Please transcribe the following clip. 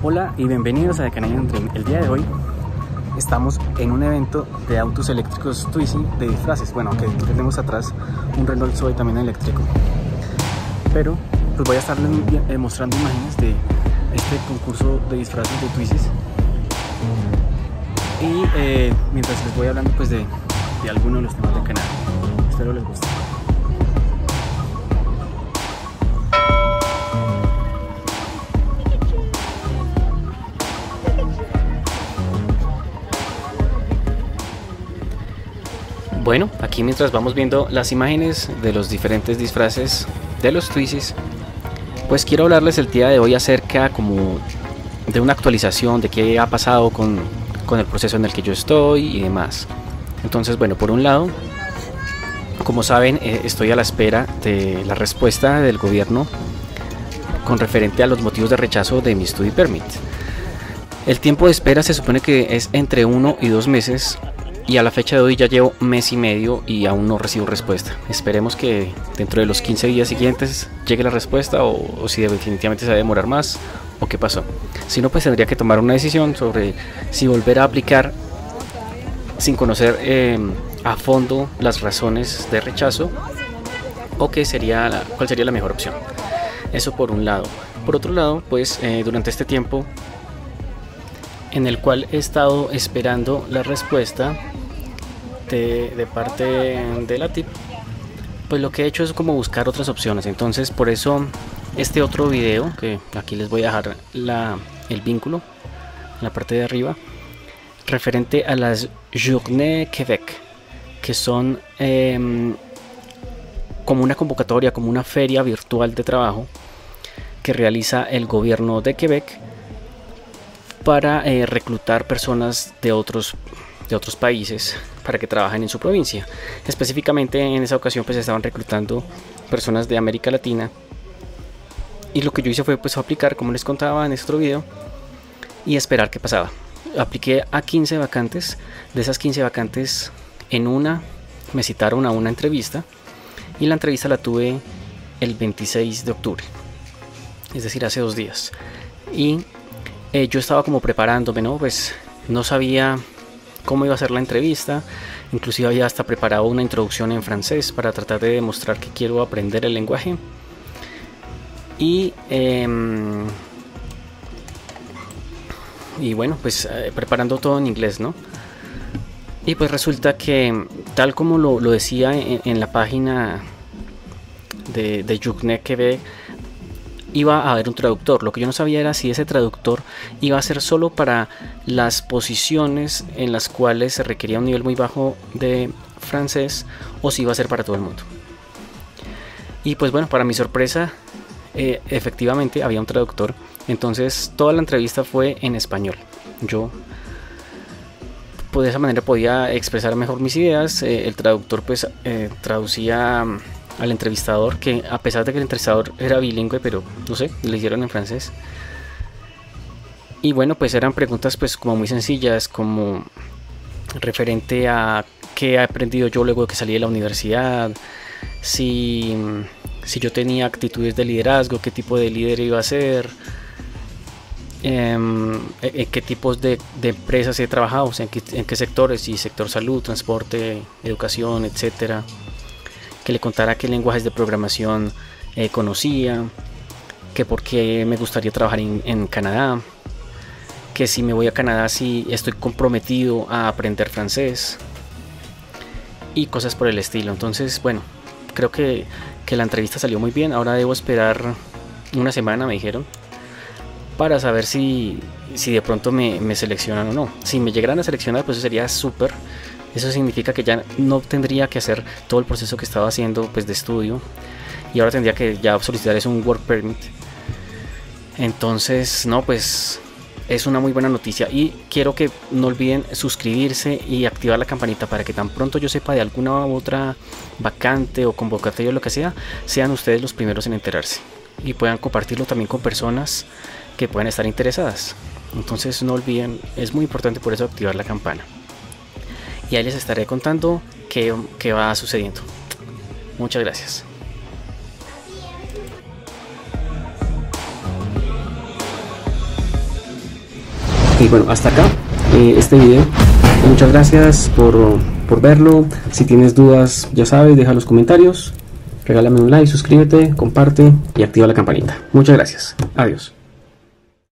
Hola y bienvenidos a The Canadian Dream. El día de hoy estamos en un evento de autos eléctricos Twizy de disfraces. Bueno, que tenemos atrás un Renault Zoe también eléctrico. Pero pues voy a estarles mostrando imágenes de este concurso de disfraces de Twizy. Y eh, mientras les voy hablando pues de, de algunos de los temas del canal. Espero les guste. Bueno, aquí mientras vamos viendo las imágenes de los diferentes disfraces de los Twizzys, pues quiero hablarles el día de hoy acerca como de una actualización de qué ha pasado con, con el proceso en el que yo estoy y demás. Entonces, bueno, por un lado, como saben, eh, estoy a la espera de la respuesta del gobierno con referente a los motivos de rechazo de mi study permit. El tiempo de espera se supone que es entre uno y dos meses y a la fecha de hoy ya llevo mes y medio y aún no recibo respuesta. Esperemos que dentro de los 15 días siguientes llegue la respuesta o, si definitivamente se va a demorar más o qué pasó. Si no, pues tendría que tomar una decisión sobre si volver a aplicar sin conocer em, a fondo las razones de rechazo o qué sería cuál sería la mejor opción. Eso por un lado. Por otro lado, pues eh, durante este tiempo en el cual he estado esperando la respuesta de, parte de la TIP, pues lo que he hecho es como buscar otras opciones. Entonces por eso este otro video, que aquí les voy a dejar la, el vínculo en la parte de arriba, referente a las Journées Québec, que son em, como una convocatoria, como una feria virtual de trabajo que realiza el gobierno de Quebec para eh, reclutar personas de otros, de otros países para que trabajen en su provincia. Específicamente en esa ocasión pues estaban reclutando personas de América Latina y lo que yo hice fue pues aplicar como les contaba en este otro video y esperar qué pasaba. Apliqué a 15 vacantes, de esas 15 vacantes en una me citaron a una entrevista y la entrevista la tuve el 26 de octubre, es decir, hace dos días. Y eh, yo estaba como preparándome, ¿no? Pues no sabía cómo iba a ser la entrevista, inclusive había hasta preparado una introducción en francés para tratar de demostrar que quiero aprender el lenguaje. Y, em, y bueno, pues eh, preparando todo en inglés, ¿no? Y pues resulta que, tal como lo, decía en, la página de, de ve iba a haber un traductor. Lo que yo no sabía era si ese traductor iba a ser solo para las posiciones en las cuales se requería un nivel muy bajo de francés o si iba a ser para todo el mundo. Y pues bueno, para mi sorpresa, eh, efectivamente había un traductor. Entonces toda la entrevista fue en español. Yo pues, de esa manera podía expresar mejor mis ideas. Eh, el traductor pues eh, traducía al entrevistador, que a pesar de que el entrevistador era bilingüe, pero no sé, le hicieron en francés. Y bueno, pues eran preguntas pues como muy sencillas, como referente a qué he aprendido yo luego de que salí de la universidad, si, si yo tenía actitudes de liderazgo, qué tipo de líder iba a ser, em, en, qué tipos de, empresas he trabajado, o sea, en qué, en qué sectores, si sector salud, transporte, educación, etcétera que le contara qué lenguajes de programación eh, conocía, que por qué me gustaría trabajar en, Canadá, que si me voy a Canadá si estoy comprometido a aprender francés y cosas por el estilo. Entonces, bueno, creo que, la entrevista salió muy bien. Ahora debo esperar una semana, me dijeron, para saber si, si de pronto me, me, seleccionan o no. Si me llegaran a seleccionar, pues sería súper. Eso significa que ya no tendría que hacer todo el proceso que estaba haciendo pues, de estudio y ahora tendría que ya solicitar eso un work permit. Entonces, no, pues es una muy buena noticia y quiero que no olviden suscribirse y activar la campanita para que tan pronto yo sepa de alguna otra vacante o convocatoria o lo que sea, sean ustedes los primeros en enterarse y puedan compartirlo también con personas que puedan estar interesadas. Entonces no olviden, es muy importante por eso activar la campana y ahí les estaré contando qué, qué va sucediendo. Muchas gracias. Ok, bueno, hasta acá eh, este video. Muchas gracias por, por verlo. Si tienes dudas, ya sabes, deja los comentarios. Regálame un like, suscríbete, comparte y activa la campanita. Muchas gracias. Adiós.